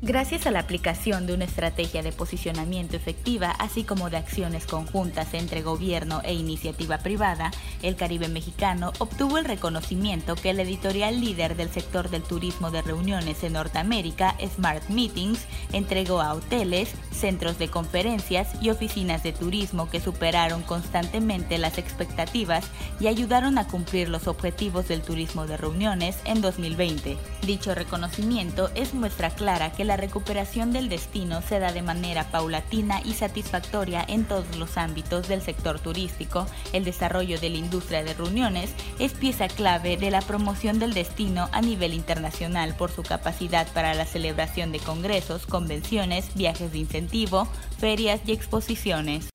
Gracias a la aplicación de una estrategia de posicionamiento efectiva, así como de acciones conjuntas entre gobierno e iniciativa privada, el Caribe mexicano obtuvo el reconocimiento que el editorial líder del sector del turismo de reuniones en Norteamérica, Smart Meetings, entregó a hoteles, centros de conferencias y oficinas de turismo que superaron constantemente las expectativas y ayudaron a cumplir los objetivos del turismo de reuniones en 2020. Dicho reconocimiento es muestra clara que la recuperación del destino se da de manera paulatina y satisfactoria en todos los ámbitos del sector turístico. El desarrollo de la industria de reuniones es pieza clave de la promoción del destino a nivel internacional por su capacidad para la celebración de congresos, convenciones, viajes de incentivo, ferias y exposiciones.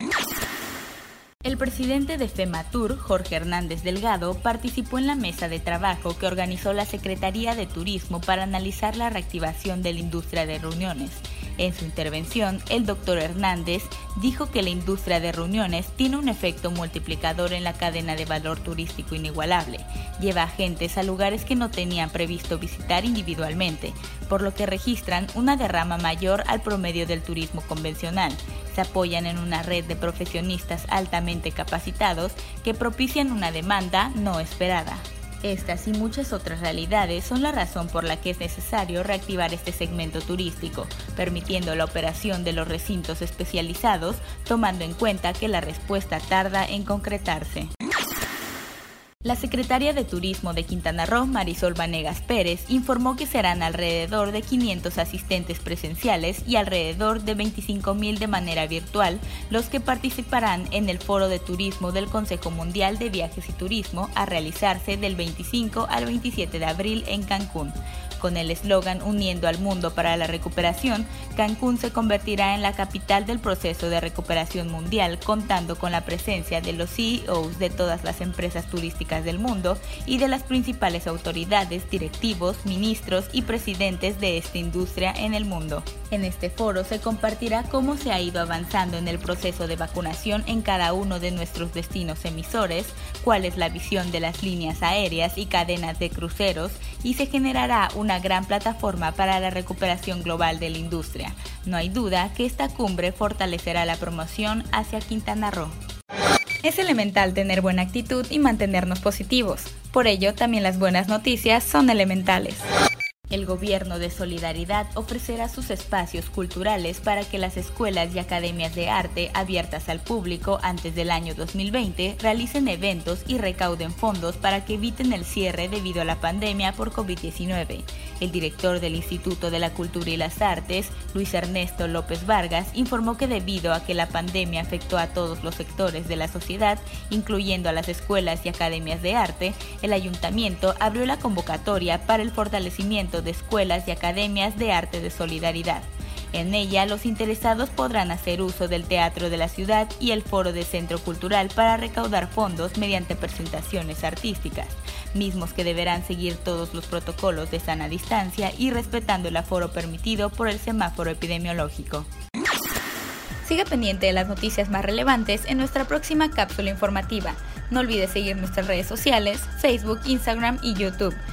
El presidente de FEMATUR, Jorge Hernández Delgado, participó en la mesa de trabajo que organizó la Secretaría de Turismo para analizar la reactivación de la industria de reuniones. En su intervención, el doctor Hernández dijo que la industria de reuniones tiene un efecto multiplicador en la cadena de valor turístico inigualable. Lleva a agentes a lugares que no tenían previsto visitar individualmente, por lo que registran una derrama mayor al promedio del turismo convencional se apoyan en una red de profesionistas altamente capacitados que propician una demanda no esperada. Estas y muchas otras realidades son la razón por la que es necesario reactivar este segmento turístico, permitiendo la operación de los recintos especializados, tomando en cuenta que la respuesta tarda en concretarse. La secretaria de Turismo de Quintana Roo, Marisol Vanegas Pérez, informó que serán alrededor de 500 asistentes presenciales y alrededor de 25.000 de manera virtual los que participarán en el Foro de Turismo del Consejo Mundial de Viajes y Turismo a realizarse del 25 al 27 de abril en Cancún. Con el eslogan Uniendo al Mundo para la Recuperación, Cancún se convertirá en la capital del proceso de recuperación mundial, contando con la presencia de los CEOs de todas las empresas turísticas del mundo y de las principales autoridades, directivos, ministros y presidentes de esta industria en el mundo. En este foro se compartirá cómo se ha ido avanzando en el proceso de vacunación en cada uno de nuestros destinos emisores, cuál es la visión de las líneas aéreas y cadenas de cruceros y se generará una gran plataforma para la recuperación global de la industria. No hay duda que esta cumbre fortalecerá la promoción hacia Quintana Roo. Es elemental tener buena actitud y mantenernos positivos. Por ello, también las buenas noticias son elementales. El Gobierno de Solidaridad ofrecerá sus espacios culturales para que las escuelas y academias de arte abiertas al público antes del año 2020 realicen eventos y recauden fondos para que eviten el cierre debido a la pandemia por COVID-19. El director del Instituto de la Cultura y las Artes, Luis Ernesto López Vargas, informó que debido a que la pandemia afectó a todos los sectores de la sociedad, incluyendo a las escuelas y academias de arte, el ayuntamiento abrió la convocatoria para el fortalecimiento de escuelas y academias de arte de solidaridad. En ella, los interesados podrán hacer uso del Teatro de la Ciudad y el Foro de Centro Cultural para recaudar fondos mediante presentaciones artísticas, mismos que deberán seguir todos los protocolos de sana distancia y respetando el aforo permitido por el semáforo epidemiológico. Siga pendiente de las noticias más relevantes en nuestra próxima cápsula informativa. No olvide seguir nuestras redes sociales, Facebook, Instagram y YouTube.